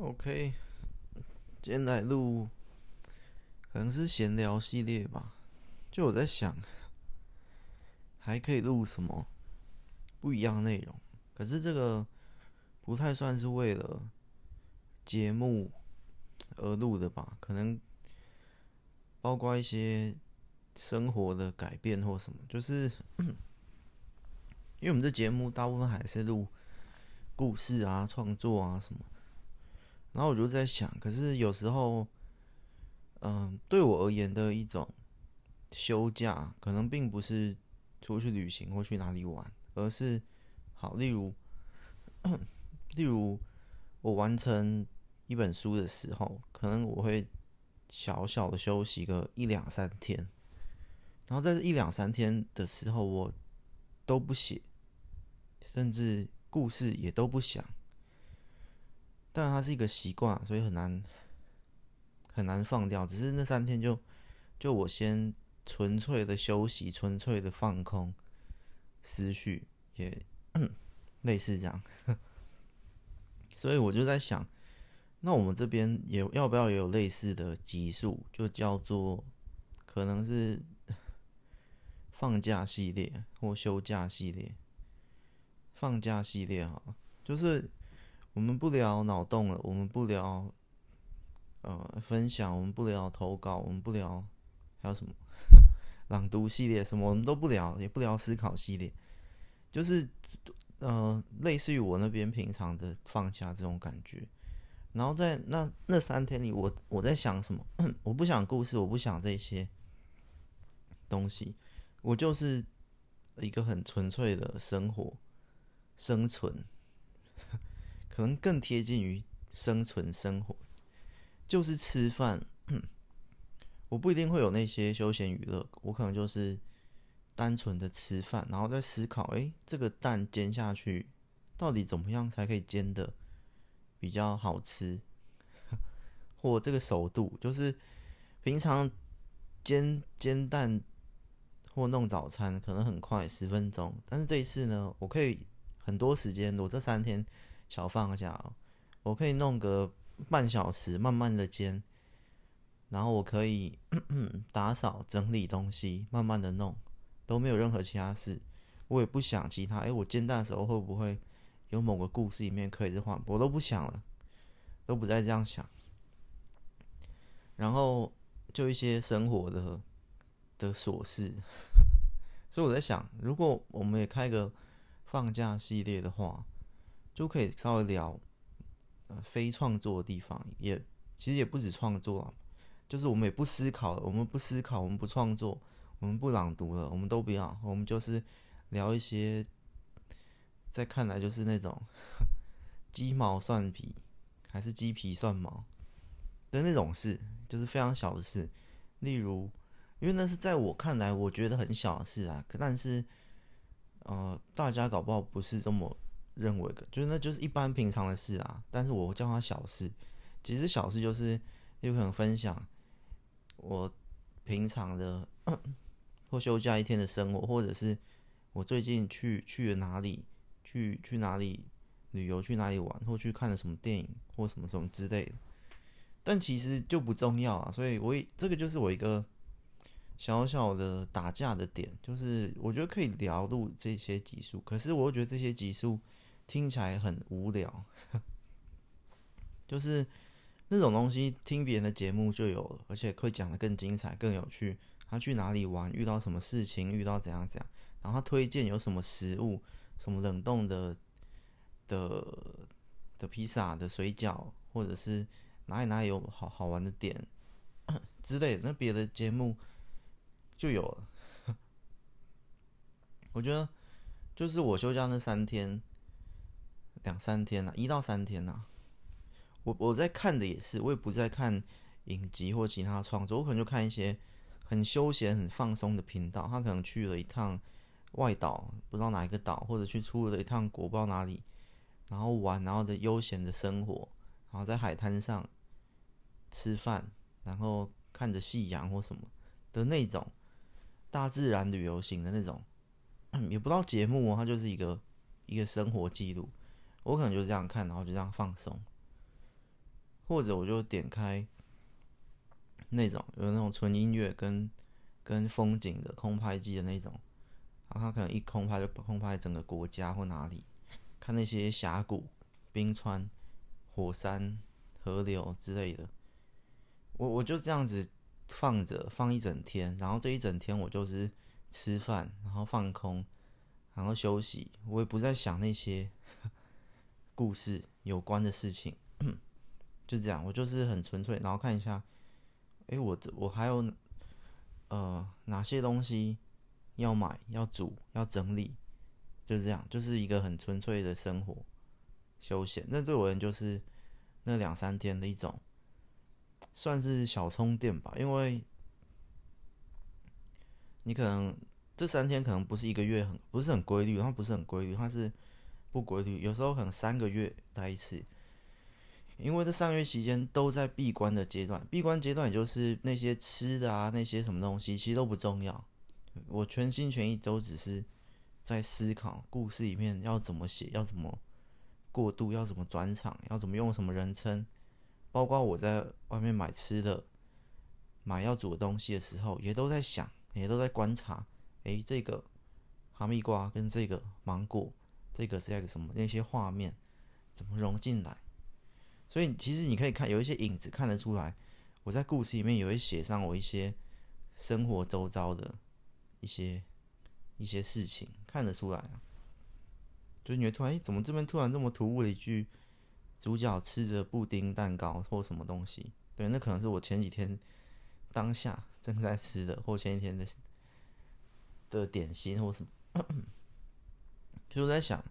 OK，今天来录，可能是闲聊系列吧。就我在想，还可以录什么不一样内容？可是这个不太算是为了节目而录的吧？可能包括一些生活的改变或什么。就是 因为我们这节目大部分还是录故事啊、创作啊什么。然后我就在想，可是有时候，嗯，对我而言的一种休假，可能并不是出去旅行或去哪里玩，而是好，例如，例如我完成一本书的时候，可能我会小小的休息个一两三天，然后在这一两三天的时候，我都不写，甚至故事也都不想。但它是一个习惯，所以很难很难放掉。只是那三天就就我先纯粹的休息，纯粹的放空思绪，也 类似这样。所以我就在想，那我们这边也要不要也有类似的集数，就叫做可能是放假系列或休假系列，放假系列哈，就是。我们不聊脑洞了，我们不聊呃分享，我们不聊投稿，我们不聊还有什么 朗读系列什么，我们都不聊，也不聊思考系列，就是呃类似于我那边平常的放假这种感觉。然后在那那三天里，我我在想什么？我不想故事，我不想这些东西，我就是一个很纯粹的生活生存。可能更贴近于生存生活，就是吃饭。我不一定会有那些休闲娱乐，我可能就是单纯的吃饭，然后在思考：哎，这个蛋煎下去到底怎么样才可以煎得比较好吃？或这个熟度，就是平常煎煎蛋或弄早餐可能很快，十分钟，但是这一次呢，我可以很多时间，我这三天。小放假，我可以弄个半小时，慢慢的煎，然后我可以 打扫整理东西，慢慢的弄，都没有任何其他事，我也不想其他。哎，我煎蛋的时候会不会有某个故事里面可以是换，我都不想了，都不再这样想。然后就一些生活的的琐事，所以我在想，如果我们也开个放假系列的话。就可以稍微聊，呃，非创作的地方，也其实也不止创作啊，就是我们也不思考了，我们不思考，我们不创作，我们不朗读了，我们都不要，我们就是聊一些，在看来就是那种 鸡毛蒜皮，还是鸡皮蒜毛的那种事，就是非常小的事，例如，因为那是在我看来我觉得很小的事啊，但是，呃，大家搞不好不是这么。认为的，就是那就是一般平常的事啊，但是我叫它小事。其实小事就是有可能分享我平常的 或休假一天的生活，或者是我最近去去了哪里，去去哪里旅游，去哪里玩，或去看了什么电影或什么什么之类的。但其实就不重要啊，所以我也这个就是我一个小小的打架的点，就是我觉得可以聊录这些集数，可是我又觉得这些集数。听起来很无聊，就是那种东西，听别人的节目就有了，而且会讲得更精彩、更有趣。他去哪里玩，遇到什么事情，遇到怎样怎样，然后他推荐有什么食物，什么冷冻的的的披萨、的水饺，或者是哪里哪里有好好玩的点 之类的，那别的节目就有了。我觉得就是我休假那三天。两三天呐、啊，一到三天呐、我我在看的也是，我也不在看影集或其他创作，我可能就看一些很休闲、很放松的频道。他可能去了一趟外岛，不知道哪一个岛，或者去出了一趟国，不知道哪里，然后玩，然后的悠闲的生活，然后在海滩上吃饭，然后看着夕阳或什么的那种大自然旅游型的那种，也不知道节目哦，它就是一个一个生活记录。我可能就是这样看，然后就这样放松。或者我就点开那种有那种纯音乐跟跟风景的空拍机的那种，然后他可能一空拍就空拍整个国家或哪里，看那些峡谷、冰川、火山、河流之类的。我我就这样子放着放一整天，然后这一整天我就是吃饭，然后放空。然后休息，我也不再想那些故事有关的事情，就这样，我就是很纯粹。然后看一下，哎，我这我还有呃哪些东西要买、要煮、要整理，就这样，就是一个很纯粹的生活休闲。那对我而言，就是那两三天的一种，算是小充电吧。因为你可能。这三天可能不是一个月很不是很规律，它不是很规律，它是不规律。有时候可能三个月待一次，因为这三个月期间都在闭关的阶段。闭关阶段也就是那些吃的啊，那些什么东西其实都不重要。我全心全意都只是在思考故事里面要怎么写，要怎么过渡，要怎么转场，要怎么用什么人称。包括我在外面买吃的、买要煮的东西的时候，也都在想，也都在观察。诶，这个哈密瓜跟这个芒果，这个是那个什么？那些画面怎么融进来？所以其实你可以看有一些影子看得出来。我在故事里面也会写上我一些生活周遭的一些一些事情，看得出来啊。就你会突然，怎么这边突然这么突兀的一句，主角吃着布丁蛋糕或什么东西？对，那可能是我前几天当下正在吃的，或前几天的。的点心或什么，就在想，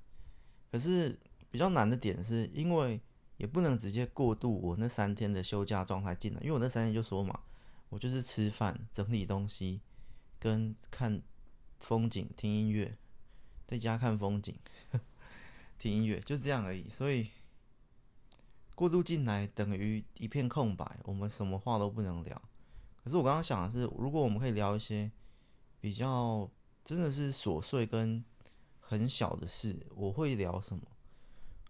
可是比较难的点是因为也不能直接过渡我那三天的休假状态进来，因为我那三天就说嘛，我就是吃饭、整理东西、跟看风景、听音乐，在家看风景、听音乐，就这样而已。所以过渡进来等于一片空白，我们什么话都不能聊。可是我刚刚想的是，如果我们可以聊一些。比较真的是琐碎跟很小的事，我会聊什么？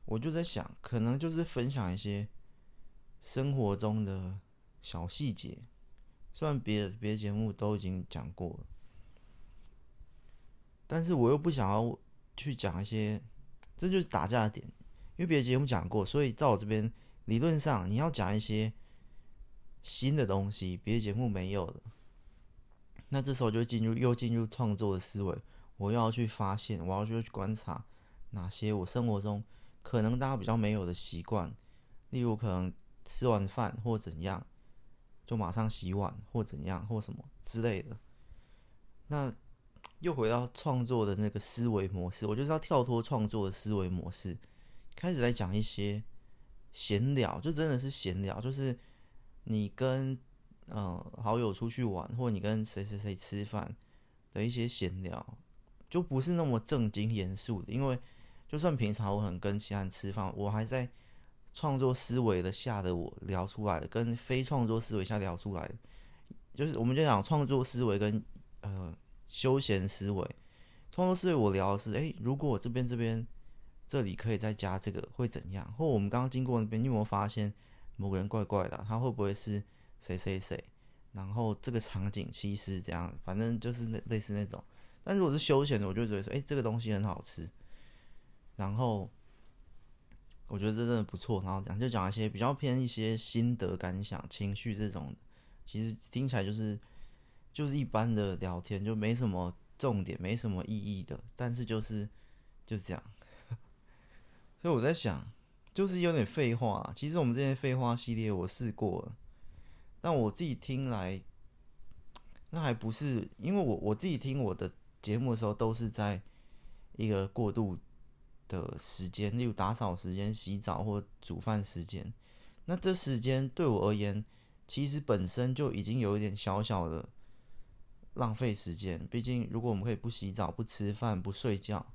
我就在想，可能就是分享一些生活中的小细节。虽然别的别的节目都已经讲过了，但是我又不想要去讲一些，这就是打架的点。因为别的节目讲过，所以在我这边理论上你要讲一些新的东西，别的节目没有的。那这时候就进入又进入创作的思维，我要去发现，我要去观察哪些我生活中可能大家比较没有的习惯，例如可能吃完饭或怎样，就马上洗碗或怎样或什么之类的。那又回到创作的那个思维模式，我就是要跳脱创作的思维模式，开始来讲一些闲聊，就真的是闲聊，就是你跟。嗯，好友出去玩，或你跟谁谁谁吃饭的一些闲聊，就不是那么正经严肃的。因为就算平常我很跟其他人吃饭，我还在创作思维的下的我聊出来的，跟非创作思维下聊出来，就是我们就讲创作思维跟呃休闲思维。创作思维我聊的是，诶，如果我这边这边这里可以再加这个会怎样？或我们刚刚经过那边，你有没有发现某个人怪怪的？他会不会是？谁谁谁，然后这个场景其实这样，反正就是那类似那种。但如果是休闲的，我就觉得说，哎，这个东西很好吃。然后我觉得这真的不错。然后讲就讲一些比较偏一些心得感想、情绪这种，其实听起来就是就是一般的聊天，就没什么重点，没什么意义的。但是就是就是这样。所以我在想，就是有点废话。其实我们这些废话系列我试过了。但我自己听来，那还不是因为我我自己听我的节目的时候，都是在一个过渡的时间，例如打扫时间、洗澡或煮饭时间。那这时间对我而言，其实本身就已经有一点小小的浪费时间。毕竟，如果我们可以不洗澡、不吃饭、不睡觉，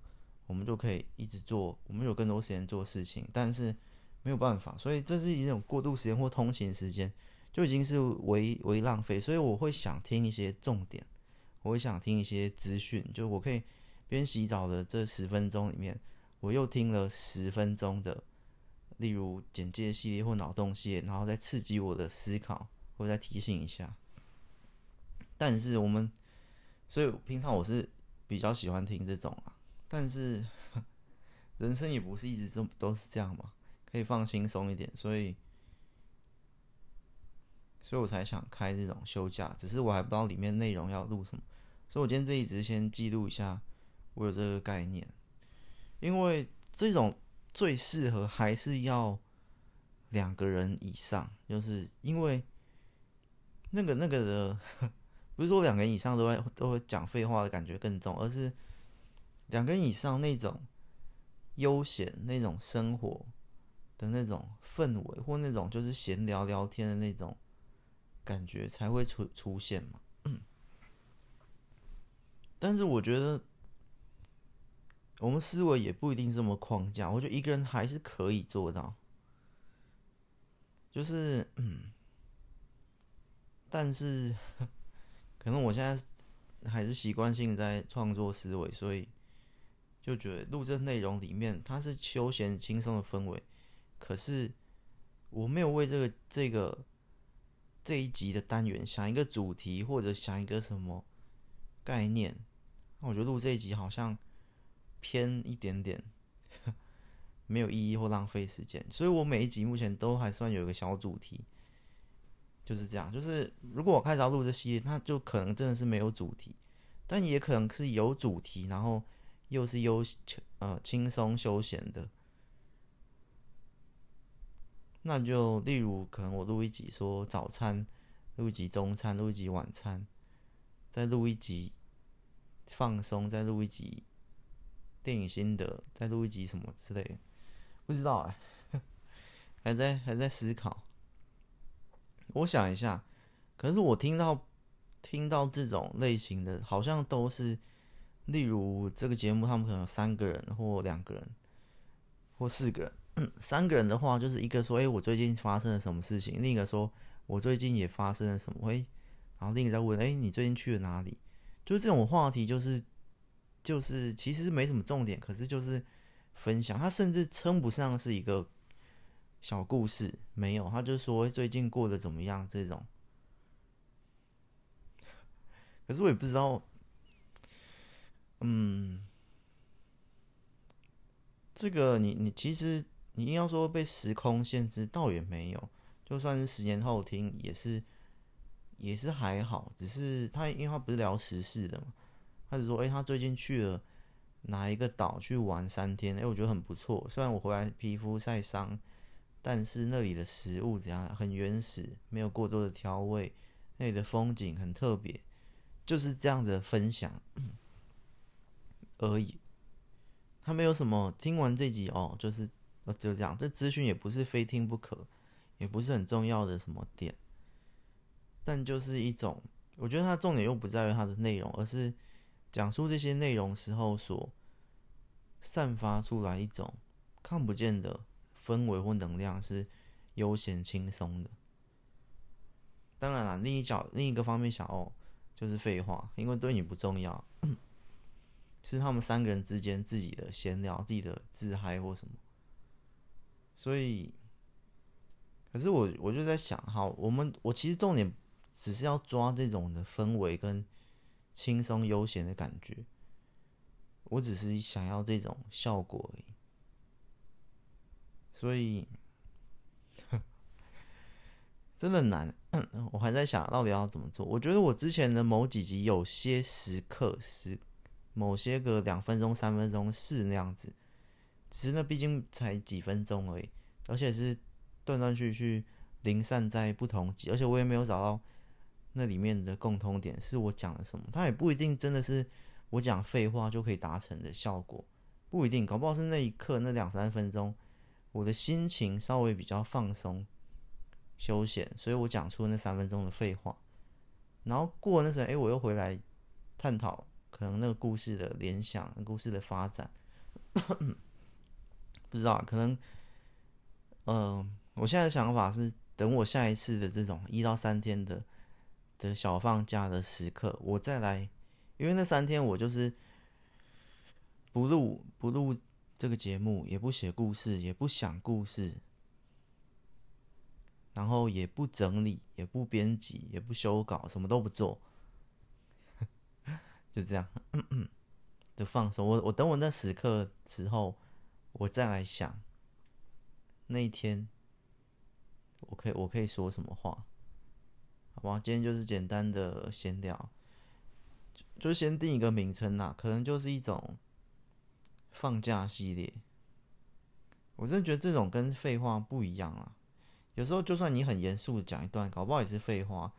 我们就可以一直做，我们有更多时间做事情。但是没有办法，所以这是一种过渡时间或通勤时间。就已经是为为浪费，所以我会想听一些重点，我会想听一些资讯，就我可以边洗澡的这十分钟里面，我又听了十分钟的例如简介系列或脑洞系列，然后再刺激我的思考，或再提醒一下。但是我们，所以平常我是比较喜欢听这种啊。但是 人生也不是一直这么都是这样嘛，可以放轻松一点，所以，所以我才想开这种休假。只是我还不知道里面内容要录什么，所以我今天这一直先记录一下，我有这个概念，因为这种。最适合还是要两个人以上，就是因为那个那个的，不是说两个人以上都会都会讲废话的感觉更重，而是两个人以上那种悠闲那种生活的那种氛围，或那种就是闲聊聊天的那种感觉才会出出现嘛。但是我觉得。我们思维也不一定这么框架，我觉得一个人还是可以做到，就是嗯，但是可能我现在还是习惯性在创作思维，所以就觉得录这内容里面它是休闲轻松的氛围，可是我没有为这个这个这一集的单元想一个主题或者想一个什么概念，那我觉得录这一集好像。偏一点点，没有意义或浪费时间，所以我每一集目前都还算有一个小主题，就是这样。就是如果我开始要录这系列，那就可能真的是没有主题，但也可能是有主题，然后又是悠呃轻松休闲的。那就例如可能我录一集说早餐，录一集中餐，录一集晚餐，再录一集放松，再录一集。电影心得，再录一集什么之类的，不知道哎、还在还在思考。我想一下，可是我听到听到这种类型的，好像都是，例如这个节目，他们可能有三个人或两个人或四个人。三个人的话，就是一个说：“哎、我最近发生了什么事情？”另一个说：“我最近也发生了什么？”哎，然后另一个在问：“哎、你最近去了哪里？”就这种话题，就是。就是其实没什么重点，可是就是分享。他甚至称不上是一个小故事，没有，他就说最近过得怎么样这种。可是我也不知道，嗯，这个你你其实你硬要说被时空限制，倒也没有。就算是十年后听，也是也是还好。只是他因为他不是聊时事的嘛。他就说：“哎、他最近去了哪一个岛去玩三天？哎、我觉得很不错。虽然我回来皮肤晒伤，但是那里的食物怎样？很原始，没有过多的调味，那里的风景很特别，就是这样的分享 而已。他没有什么。听完这集哦，就是就这样。这资讯也不是非听不可，也不是很重要的什么点，但就是一种。我觉得它重点又不在于它的内容，而是。”讲述这些内容时候所散发出来一种看不见的氛围或能量是悠闲轻松的。当然了，另一角另一个方面想哦，就是废话，因为对你不重要，是他们三个人之间自己的闲聊、自己的自嗨或什么。所以，可是我我就在想，哈，我们我其实重点只是要抓这种的氛围跟。轻松悠闲的感觉，我只是想要这种效果而已，所以真的难。我还在想到底要怎么做。我觉得我之前的某几集有些时刻是某些个两分钟、三分钟是那样子，只是那毕竟才几分钟而已，而且是断断续续零散在不同集，而且我也没有找到。那里面的共通点是我讲了什么，它也不一定真的是我讲废话就可以达成的效果，不一定，搞不好是那一刻那两三分钟，我的心情稍微比较放松、休闲，所以我讲出那三分钟的废话，然后过那时候，哎，我又回来探讨可能那个故事的联想、故事的发展，不知道，可能，嗯、我现在的想法是，等我下一次的这种一到三天的。的小放假的时刻，我再来，因为那三天我就是不录不录这个节目，也不写故事，也不想故事，然后也不整理，也不编辑，也不修稿，什么都不做，就这样的放松。我我等我那时刻之后，我再来想那一天，我可以我可以说什么话，好吧？今天就是简单的闲聊，就先定一个名称啦，可能就是一种放假系列。我真的觉得这种跟废话不一样啊。有时候，就算你很严肃的讲一段，搞不好也是废话。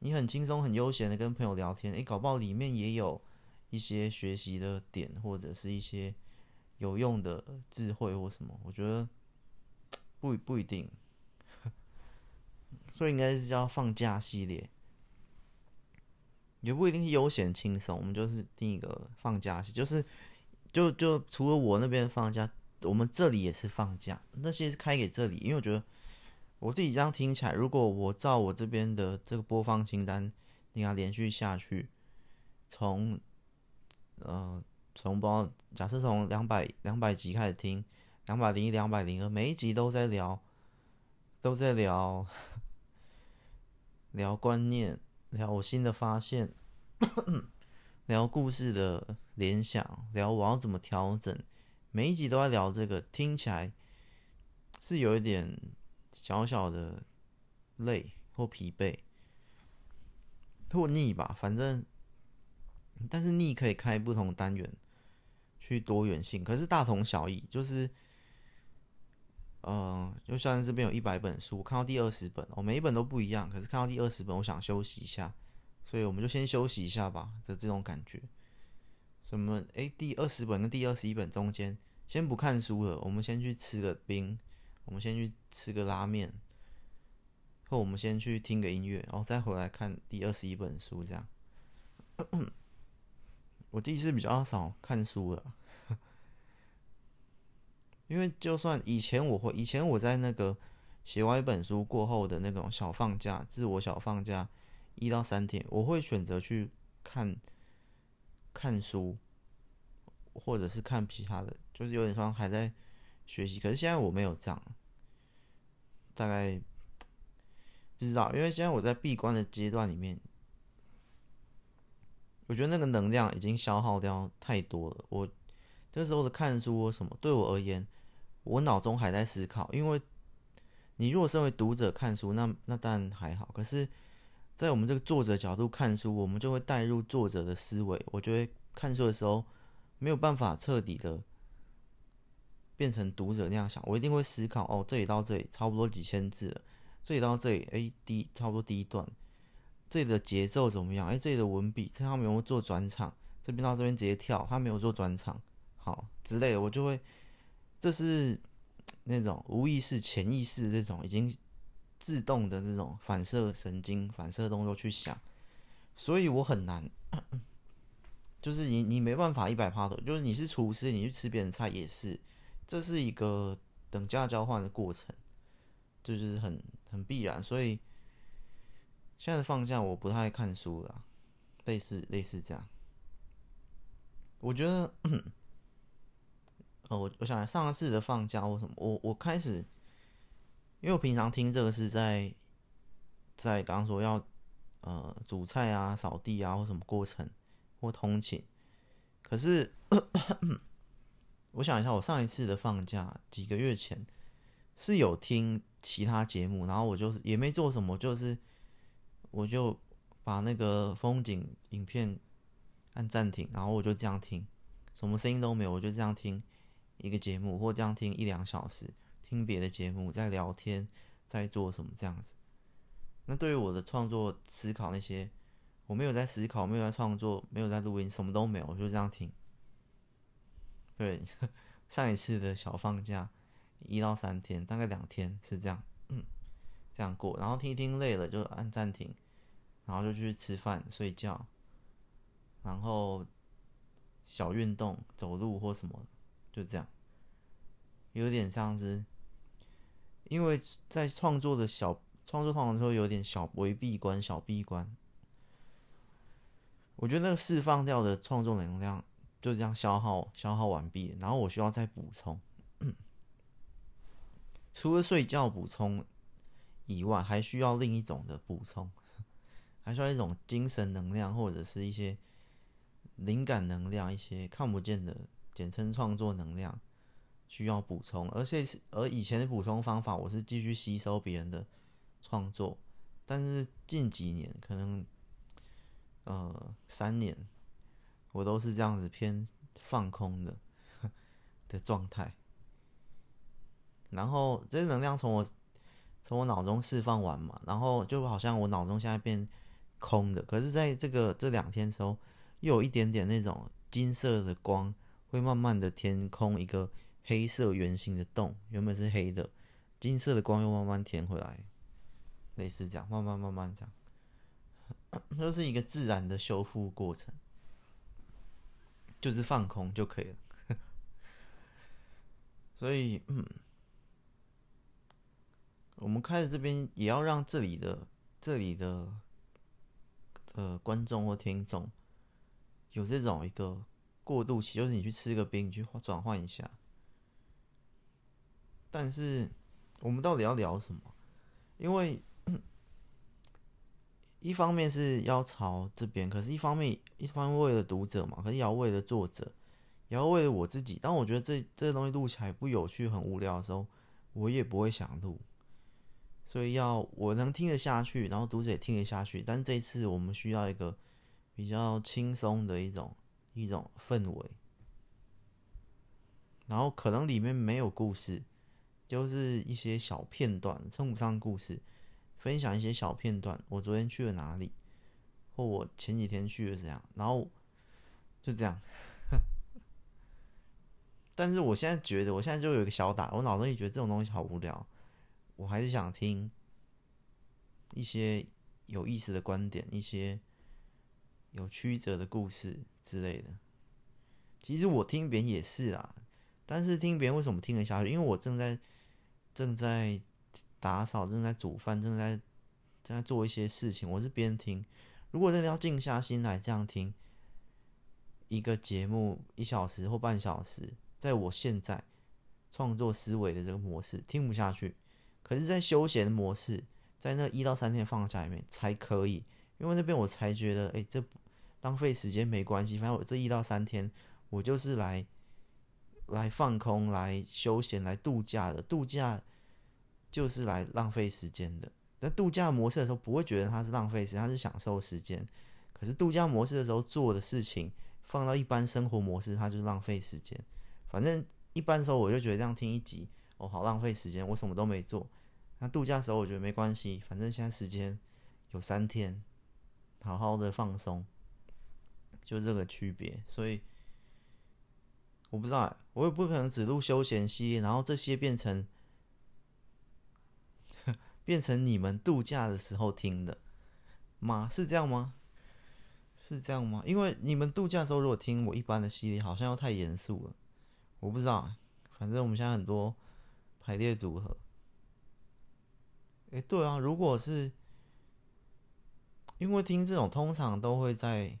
你很轻松、很悠闲的跟朋友聊天，诶，搞不好里面也有一些学习的点，或者是一些有用的智慧或什么。我觉得不不一定，所以应该是叫放假系列，也不一定是悠闲轻松。我们就是定一个放假系，就是就就除了我那边放假，我们这里也是放假。那些是开给这里，因为我觉得。我自己这样听起来，如果我照我这边的这个播放清单，你要连续下去，从呃从包假设从两百两百集开始听，两百零一、两百零二，每一集都在聊，都在聊聊观念，聊我新的发现，聊故事的联想，聊我要怎么调整，每一集都在聊这个，听起来是有一点。小小的累或疲惫或腻吧，反正，但是腻可以开不同单元去多元性，可是大同小异，就是，呃，就像这边有一百本书，看到第二十本，哦，每一本都不一样，可是看到第二十本，我想休息一下，所以我们就先休息一下吧的这种感觉。什么？诶，第二十本跟第二十一本中间，先不看书了，我们先去吃个冰。我们先去吃个拉面，或我们先去听个音乐，然后再回来看第二十一本书。这样，我第一次比较少看书了，因为就算以前我会，以前我在那个写完一本书过后的那种小放假，自我小放假一到三天，我会选择去看看书，或者是看其他的，就是有点像还在。学习，可是现在我没有这样，大概不知道，因为现在我在闭关的阶段里面，我觉得那个能量已经消耗掉太多了。我这时候的看书什么，对我而言，我脑中还在思考。因为你如果身为读者看书，那那当然还好。可是，在我们这个作者角度看书，我们就会带入作者的思维。我觉得看书的时候没有办法彻底的。变成读者那样想，我一定会思考哦，这里到这里差不多几千字了，这里到这里，哎，第差不多第一段，这里的节奏怎么样？哎，这里的文笔，这他没有做转场，这边到这边直接跳，他没有做转场，好之类的，我就会，这是 那种无意识、潜意识这种已经自动的那种反射神经、反射动作去想，所以我很难，就是你你没办法一百趴的，就是你是厨师，你去吃别人菜也是。这是一个等价交换的过程，就是很很必然。所以现在放假我不太看书了，类似类似这样。我觉得，哦，我我想上一次的放假或什么，我我开始，因为我平常听这个是在在刚刚说要呃煮菜啊、扫地啊或什么过程或通勤，可是。我想一下，我上一次的放假几个月前是有听其他节目，然后我就是也没做什么，就是我就把那个风景影片按暂停，然后我就这样听，什么声音都没有，我就这样听一个节目，或这样听一两小时，听别的节目在聊天，在做什么这样子。那对于我的创作思考那些，我没有在思考，没有在创作，没有在录音，什么都没有，我就这样听。对，上一次的小放假一到三天，大概两天是这样，嗯，这样过，然后听一听累了就按暂停，然后就去吃饭睡觉，然后小运动走路或什么，就这样，有点像是，因为在创作的小创作创作的时候有点小微闭关小闭关，我觉得那个释放掉的创作能量。就这样消耗消耗完毕，然后我需要再补充。除了睡觉补充以外，还需要另一种的补充，还需要一种精神能量，或者是一些灵感能量，一些看不见的，简称创作能量，需要补充。而且是而以前的补充方法，我是继续吸收别人的创作，但是近几年，可能呃三年，我都是这样子偏放空的 的状态。然后这些能量从我从我脑中释放完嘛，然后就好像我脑中现在变空的，可是在这个这两天时候，又有一点点那种金色的光，会慢慢的填空一个黑色圆形的洞，原本是黑的，金色的光又慢慢填回来，类似这样，慢慢慢慢这样，就是一个自然的修复过程，就是放空就可以了。所以，嗯。我们开的这边也要让这里的这里的呃观众或听众有这种一个过渡期，就是你去吃个冰，你去转换一下。但是我们到底要聊什么？因为一方面是要朝这边，可是一方面一方面为了读者嘛，可是也要为了作者，也要为了我自己。当我觉得这这个东西录起来不有趣、很无聊的时候，我也不会想录。所以要我能听得下去，然后读者也听得下去。但这次我们需要一个比较轻松的一种一种氛围，然后可能里面没有故事，就是一些小片段，称不上故事，分享一些小片段。我昨天去了哪里，或我前几天去了怎样，然后就这样。但是我现在觉得，我现在就有一个小打，我脑子里觉得这种东西好无聊。我还是想听一些有意思的观点，一些有曲折的故事之类的。其实我听别人也是啊，但是听别人为什么听得下去？因为我正在正在打扫，正在煮饭，正在正在做一些事情。我是边听。如果真的要静下心来这样听一个节目，一小时或半小时，在我现在创作思维的这个模式，听不下去。可是，在休闲模式，在那一到三天放假里面才可以，因为那边我才觉得，哎，这浪费时间没关系，反正我这一到三天，我就是来来放空、来休闲、来度假的。度假就是来浪费时间的。在度假模式的时候，不会觉得它是浪费时间，它是享受时间。可是度假模式的时候做的事情，放到一般生活模式，它就是浪费时间。反正一般的时候，我就觉得这样听一集。哦，好浪费时间，我什么都没做。那度假的时候，我觉得没关系，反正现在时间有三天，好好的放松，就这个区别。所以我不知道，我也不可能只录休闲系列，然后这些变成 变成你们度假的时候听的吗？是这样吗？是这样吗？因为你们度假的时候如果听我一般的系列，好像又太严肃了。我不知道，反正我们现在很多。排列组合，哎，对啊，如果是因为听这种，通常都会在，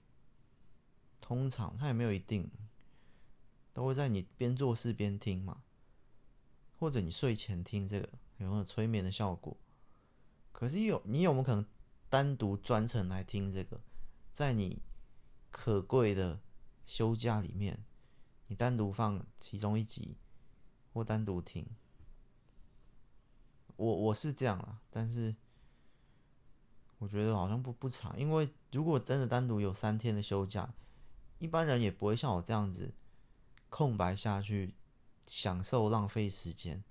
通常它也没有一定，都会在你边做事边听嘛，或者你睡前听这个，有没有催眠的效果？可是有你有没有可能单独专程来听这个，在你可贵的休假里面，你单独放其中一集，或单独听？我我是这样啦，但是我觉得好像不不长，因为如果真的单独有三天的休假，一般人也不会像我这样子空白下去享受浪费时间，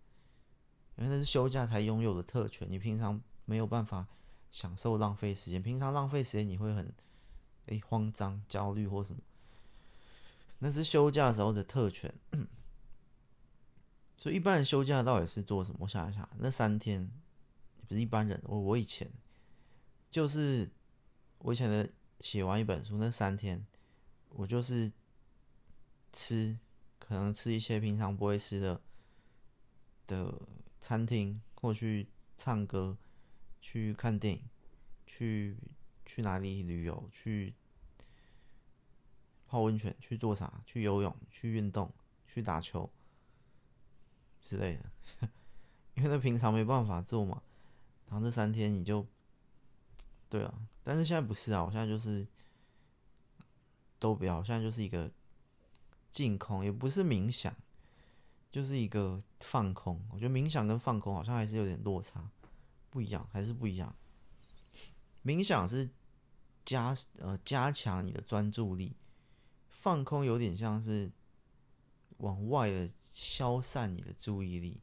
因为那是休假才拥有的特权，你平常没有办法享受浪费时间，平常浪费时间你会很诶慌张、焦虑或什么，那是休假时候的特权。所以一般人休假到底是做什么？我想一想，那三天不是一般人。我我以前就是我以前的写完一本书那三天，我就是吃，可能吃一些平常不会吃的的餐厅，或去唱歌，去看电影，去去哪里旅游，去泡温泉，去做啥？去游泳，去运动，去打球。之类的，因为那平常没办法做嘛，然后这三天你就，对啊，但是现在不是啊，我现在就是都不要，现在就是一个净空，也不是冥想，就是一个放空。我觉得冥想跟放空好像还是有点落差，不一样，还是不一样。冥想是加呃加强你的专注力，放空有点像是往外的消散你的注意力。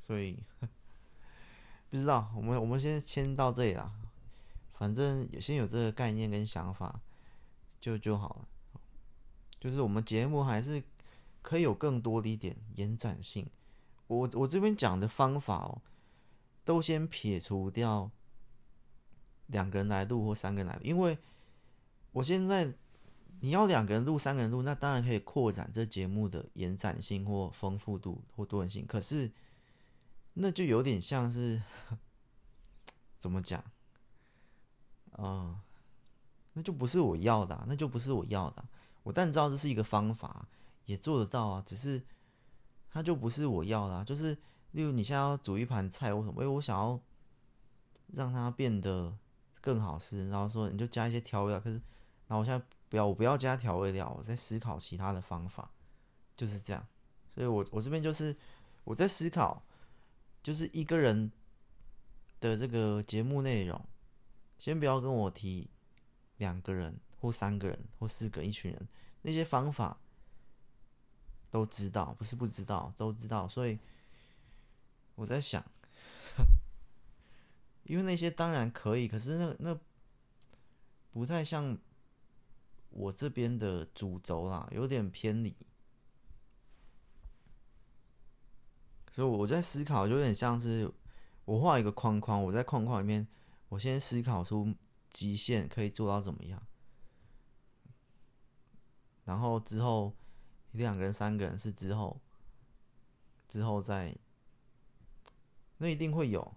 所以 不知道，我们我们先先到这里啦。反正有先有这个概念跟想法就就好了。就是我们节目还是可以有更多的一点延展性。我我这边讲的方法哦，都先撇除掉两个人来录或三个人来，因为我现在你要两个人录、三个人录，那当然可以扩展这节目的延展性或丰富度或多元性。可是那就有点像是 怎么讲？啊、那就不是我要的，那就不是我要的啊。我但知道这是一个方法，也做得到啊。只是它就不是我要的。就是例如你现在要煮一盘菜，为什么？因为我想要让它变得更好吃，然后说你就加一些调味料。可是，然后我现在不要，我不要加调味料，我在思考其他的方法，就是这样。所以我我这边就是我在思考。就是一个人的这个节目内容，先不要跟我提两个人或三个人或四个一群人，那些方法都知道，不是不知道，都知道。所以我在想，因为那些当然可以，可是那那不太像我这边的主轴啦，有点偏离。所以我在思考，就有点像是我画一个框框，我在框框里面，我先思考出极限可以做到怎么样，然后之后两个人、三个人是之后，之后再，那一定会有，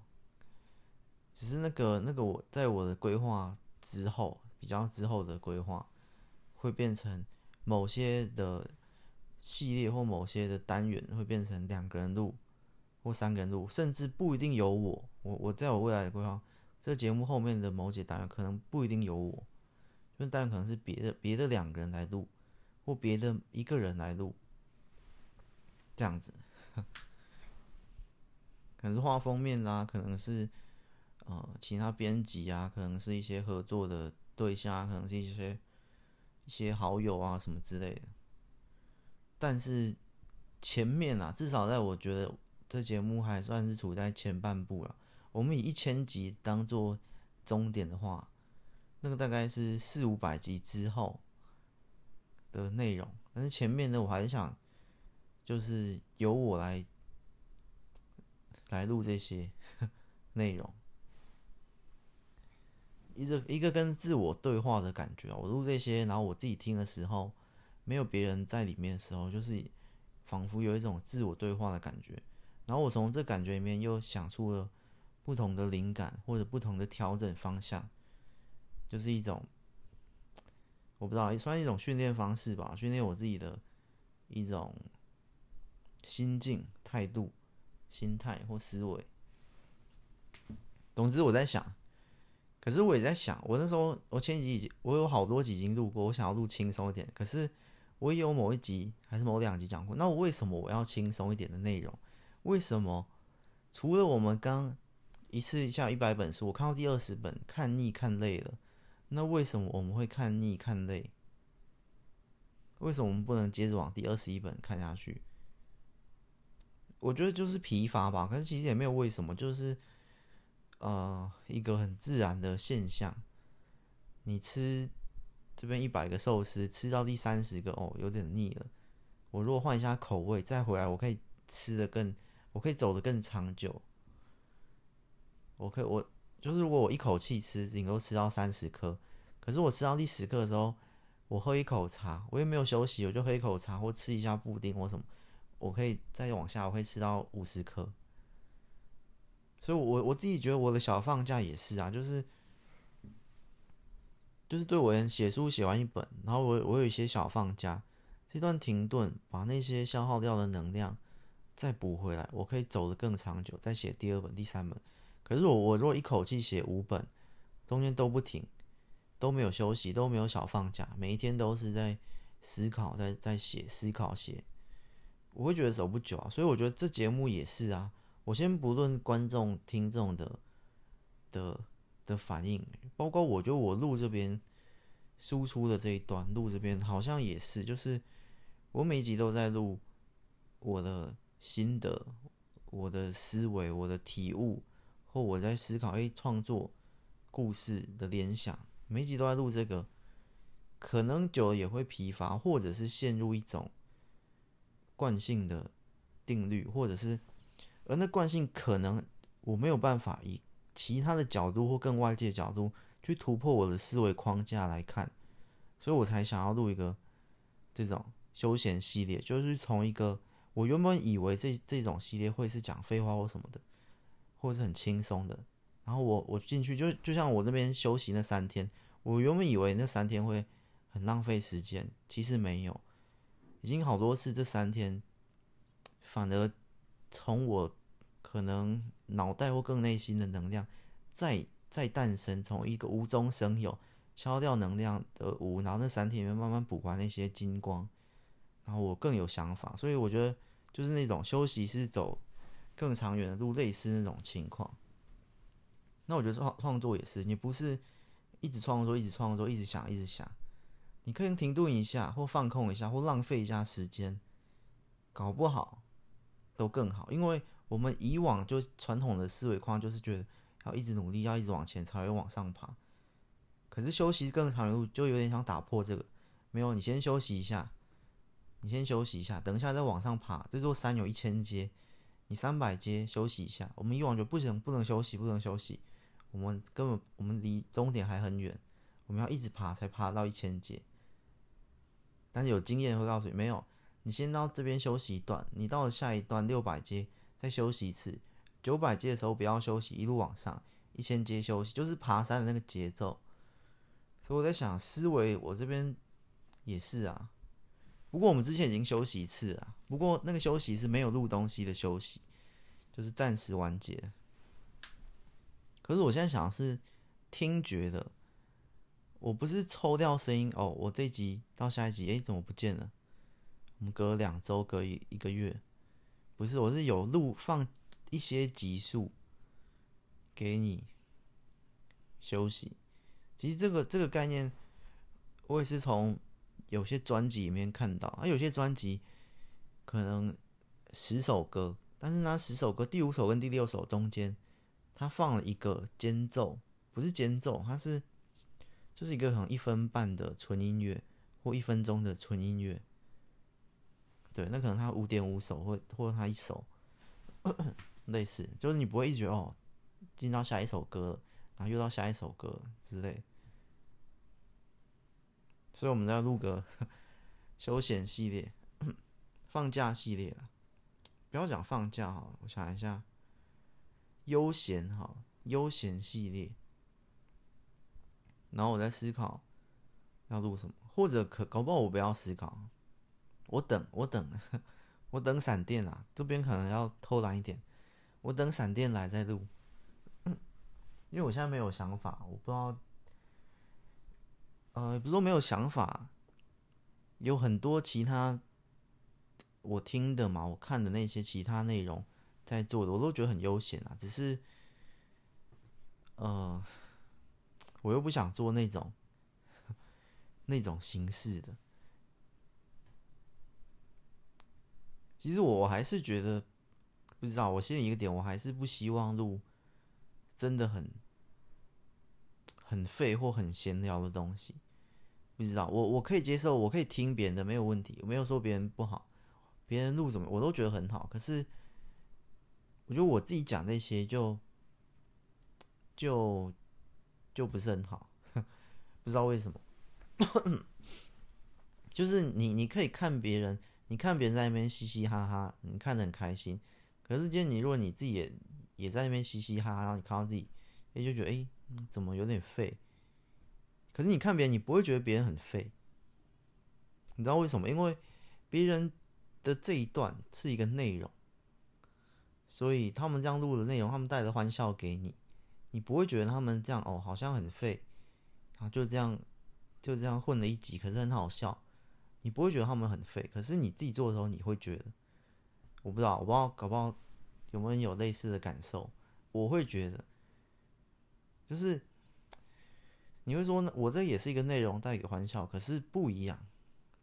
只是那个那个我在我的规划之后，比较之后的规划，会变成某些的系列或某些的单元会变成两个人录。或三个人录，甚至不一定有我。我我在我未来的规划，这节目后面的某几单元可能不一定有我，就单元可能是别的别的两个人来录，或别的一个人来录，这样子。可能是画封面啦，可能是呃其他编辑啊，可能是一些合作的对象啊，可能是一些一些好友啊什么之类的。但是前面啊，至少在我觉得。这节目还算是处在前半部了。我们以一千集当做终点的话，那个大概是四五百集之后的内容。但是前面呢，我还是想，就是由我来来录这些内容，一个一个跟自我对话的感觉。我录这些，然后我自己听的时候，没有别人在里面的时候，就是仿佛有一种自我对话的感觉。然后我从这感觉里面又想出了不同的灵感或者不同的调整方向，就是一种我不知道也算一种训练方式吧，训练我自己的一种心境、态度、心态或思维。总之我在想，可是我也在想，我那时候我前几集我有好多集已经录过，我想要录轻松一点，可是我也有某一集还是某两集讲过，那我为什么我要轻松一点的内容？为什么？除了我们刚一次下一百本书，我看到第二十本，看腻看累了。那为什么我们会看腻看累？为什么我们不能接着往第二十一本看下去？我觉得就是疲乏吧。可是其实也没有为什么，就是呃一个很自然的现象。你吃这边一百个寿司，吃到第三十个哦，有点腻了。我如果换一下口味，再回来，我可以吃得更。我可以走得更长久。我可以，我就是如果我一口气吃，顶多吃到三十颗。可是我吃到第十颗的时候，我喝一口茶，我也没有休息，我就喝一口茶或吃一下布丁或什么，我可以再往下，我可以吃到五十颗。所以我，我我自己觉得我的小放假也是啊，就是就是对我而言，写书写完一本，然后我我有一些小放假，这段停顿，把那些消耗掉的能量。再补回来，我可以走得更长久，再写第二本、第三本。可是我我如果一口气写五本，中间都不停，都没有休息，都没有小放假，每一天都是在思考，在在写思考写，我会觉得走不久啊。所以我觉得这节目也是啊。我先不论观众听众的的的反应，包括我觉得我录这边输出的这一段，录这边好像也是，就是我每一集都在录我的心得、我的思维、我的体悟。或我在思考，哎，创作故事的联想，每集都在录这个，可能久了也会疲乏，或者是陷入一种惯性的定律，或者是，而那惯性可能我没有办法以其他的角度或更外界角度去突破我的思维框架来看，所以我才想要录一个这种休闲系列，就是从一个我原本以为这这种系列会是讲废话或什么的。或者是很轻松的，然后我我进去就就像我这边休息那三天，我原本以为那三天会很浪费时间，其实没有，已经好多次这三天，反而从我可能脑袋或更内心的能量再再诞生，从一个无中生有，消掉能量的无，然后那三天里面慢慢补完那些金光，然后我更有想法，所以我觉得就是那种休息是走。更长远的路，类似那种情况。那我觉得创创作也是，你不是一直创作，一直创作，一直想，一直想。你可以停顿一下，或放空一下，或浪费一下时间，搞不好都更好。因为我们以往就传统的思维框就是觉得要一直努力，要一直往前才会往上爬。可是休息更长的路，就有点想打破这个。没有，你先休息一下，你先休息一下，等一下再往上爬。这座山有一千阶。你三百阶休息一下，我们以往就不行，不能休息，不能休息。我们根本我们离终点还很远，我们要一直爬才爬到一千阶。但是有经验会告诉你，没有，你先到这边休息一段，你到了下一段六百阶再休息一次，九百阶的时候不要休息，一路往上，一千阶休息，就是爬山的那个节奏。所以我在想，思维我这边也是啊。不过我们之前已经休息一次了，不过那个休息是没有录东西的休息，就是暂时完结。可是我现在想的是听觉的，我不是抽掉声音哦，我这集到下一集，哎，怎么不见了？我们隔两周，隔一一个月，不是，我是有录放一些集数给你休息。其实这个这个概念，我也是从。有些专辑里面看到，啊，有些专辑可能十首歌，但是那十首歌第五首跟第六首中间，他放了一个间奏，不是间奏，它是就是一个可能一分半的纯音乐或一分钟的纯音乐。对，那可能他五点五首或或他一首，类似，就是你不会一直哦，进到下一首歌，然后又到下一首歌之类。所以，我们在录个 休闲系列、放假系列了。不要讲放假哈，我想一下，悠闲哈，悠闲系列。然后我在思考要录什么，或者可搞不好我不要思考，我等我等 我等闪电啊！这边可能要偷懒一点，我等闪电来再录。因为我现在没有想法，我不知道。呃，不是说没有想法，有很多其他我听的嘛，我看的那些其他内容在做的，我都觉得很悠闲啊。只是，呃，我又不想做那种 那种形式的。其实我还是觉得，不知道，我心里一个点，我还是不希望录真的很。很废或很闲聊的东西，不知道我我可以接受，我可以听别人的没有问题，我没有说别人不好，别人录什么我都觉得很好。可是我觉得我自己讲那些就就就不是很好，不知道为什么。就是你你可以看别人，你看别人在那边嘻嘻哈哈，你看得很开心。可是今天你如果你自己也也在那边嘻嘻哈哈，然后你看到自己，也就觉得哎。诶怎么有点废？可是你看别人，你不会觉得别人很废。你知道为什么？因为别人的这一段是一个内容，所以他们这样录的内容，他们带着欢笑给你，你不会觉得他们这样哦，好像很废，然后就这样就这样混了一集，可是很好笑，你不会觉得他们很废。可是你自己做的时候，你会觉得，我不知道，我不知道，搞不好有没有人有类似的感受？我会觉得，就是你会说，我这也是一个内容带给欢笑，可是不一样。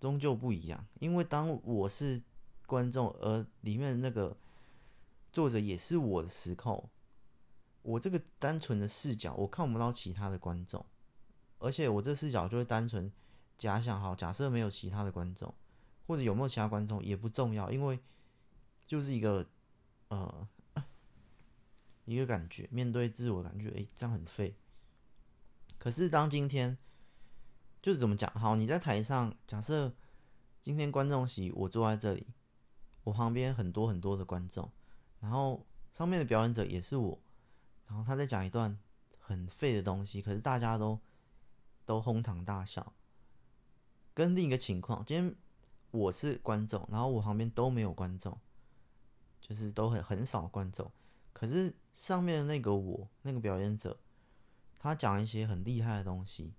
终究不一样，因为当我是观众，而里面那个作者也是我的时候，我这个单纯的视角，我看不到其他的观众，而且我这视角就会单纯假想，好，假设没有其他的观众，或者有没有其他观众也不重要，因为就是一个呃一个感觉，面对自我感觉，诶，这样很废。可是当今天。就是怎么讲？好，你在台上，假设今天观众席，我坐在这里，我旁边很多很多的观众，然后上面的表演者也是我，然后他在讲一段很废的东西，可是大家都都哄堂大笑。跟另一个情况，今天我是观众，然后我旁边都没有观众，就是都很很少观众，可是上面的那个我，那个表演者，他讲一些很厉害的东西。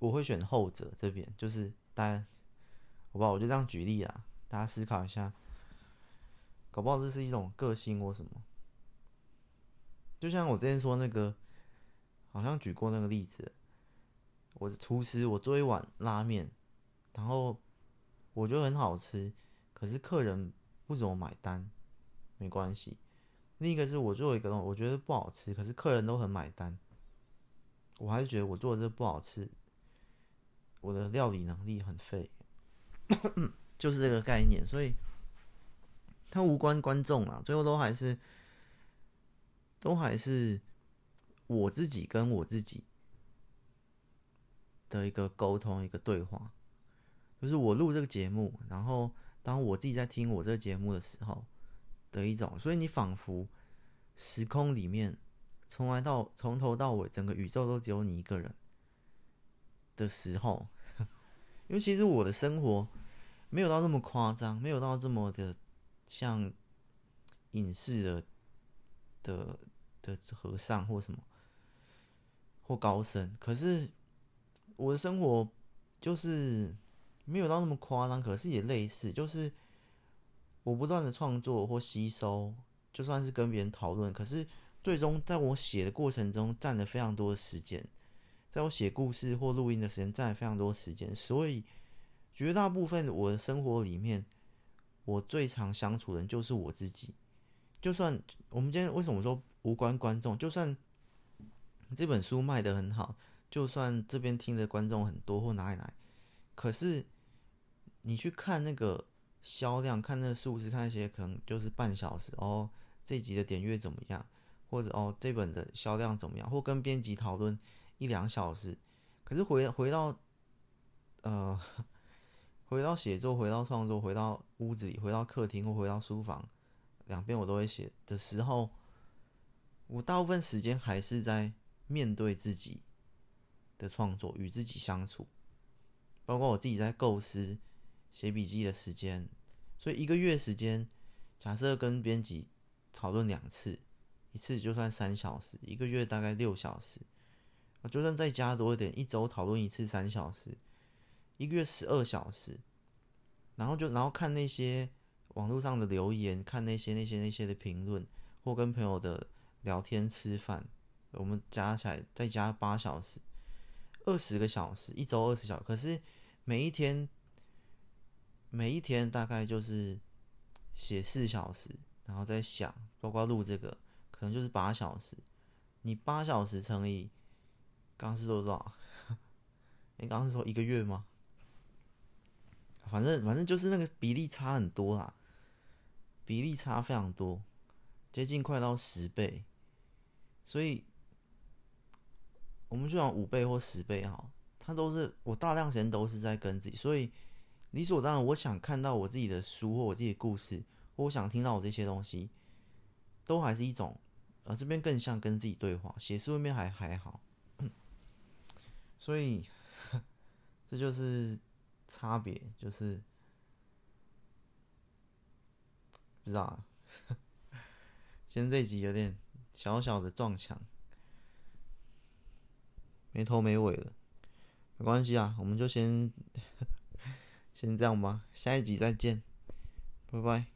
我会选后者这边，就是大家，好不好？我就这样举例啊，大家思考一下，搞不好这是一种个性或什么。就像我之前说那个，好像举过那个例子，我是厨师，我做一碗拉面，然后我觉得很好吃，可是客人不怎么买单，没关系。另一个是我做一个东西，我觉得不好吃，可是客人都很买单，我还是觉得我做的这不好吃。我的料理能力很废，就是这个概念，所以它无关观众啊，最后都还是都还是我自己跟我自己的一个沟通，一个对话，就是我录这个节目，然后当我自己在听我这个节目的时候的一种，所以你仿佛时空里面从来到从头到尾，整个宇宙都只有你一个人的时候。因为其实我的生活没有到那么夸张，没有到这么的像隐士的的的和尚或什么或高僧。可是我的生活就是没有到那么夸张，可是也类似，就是我不断的创作或吸收，就算是跟别人讨论，可是最终在我写的过程中占了非常多的时间。在我写故事或录音的时间占了非常多时间，所以绝大部分我的生活里面，我最常相处的人就是我自己。就算我们今天为什么说无关观众，就算这本书卖得很好，就算这边听的观众很多或哪里来，可是你去看那个销量，看那数字，看那些可能就是半小时哦，这集的点阅怎么样，或者哦这本的销量怎么样，或跟编辑讨论。一两小时，可是回回到，呃，回到写作，回到创作，回到屋子里，回到客厅或回到书房，两边我都会写。的时候，我大部分时间还是在面对自己的创作，与自己相处，包括我自己在构思、写笔记的时间，所以一个月时间，假设跟编辑讨论两次，一次就算三小时，一个月大概六小时。就算再加多一点，一周讨论一次三小时，一个月十二小时，然后就然后看那些网络上的留言，看那些那些那些的评论，或跟朋友的聊天吃饭，我们加起来再加八小时，二十个小时，一周二十小时。可是每一天每一天大概就是写四小时，然后再想，包括录这个，可能就是八小时。你八小时乘以刚是多少？你刚刚是说一个月吗？反正反正就是那个比例差很多啦，比例差非常多，接近快到十倍。所以，我们就讲五倍或十倍哈，它都是我大量时间都是在跟自己，所以理所当然，我想看到我自己的书或我自己的故事，或我想听到我这些东西，都还是一种，啊，这边更像跟自己对话。写书那边还还好，所以这就是差别，就是不知道。今天这集有点小小的撞墙，没头没尾的，没关系啊，我们就先。先这样吧下一集再见拜拜。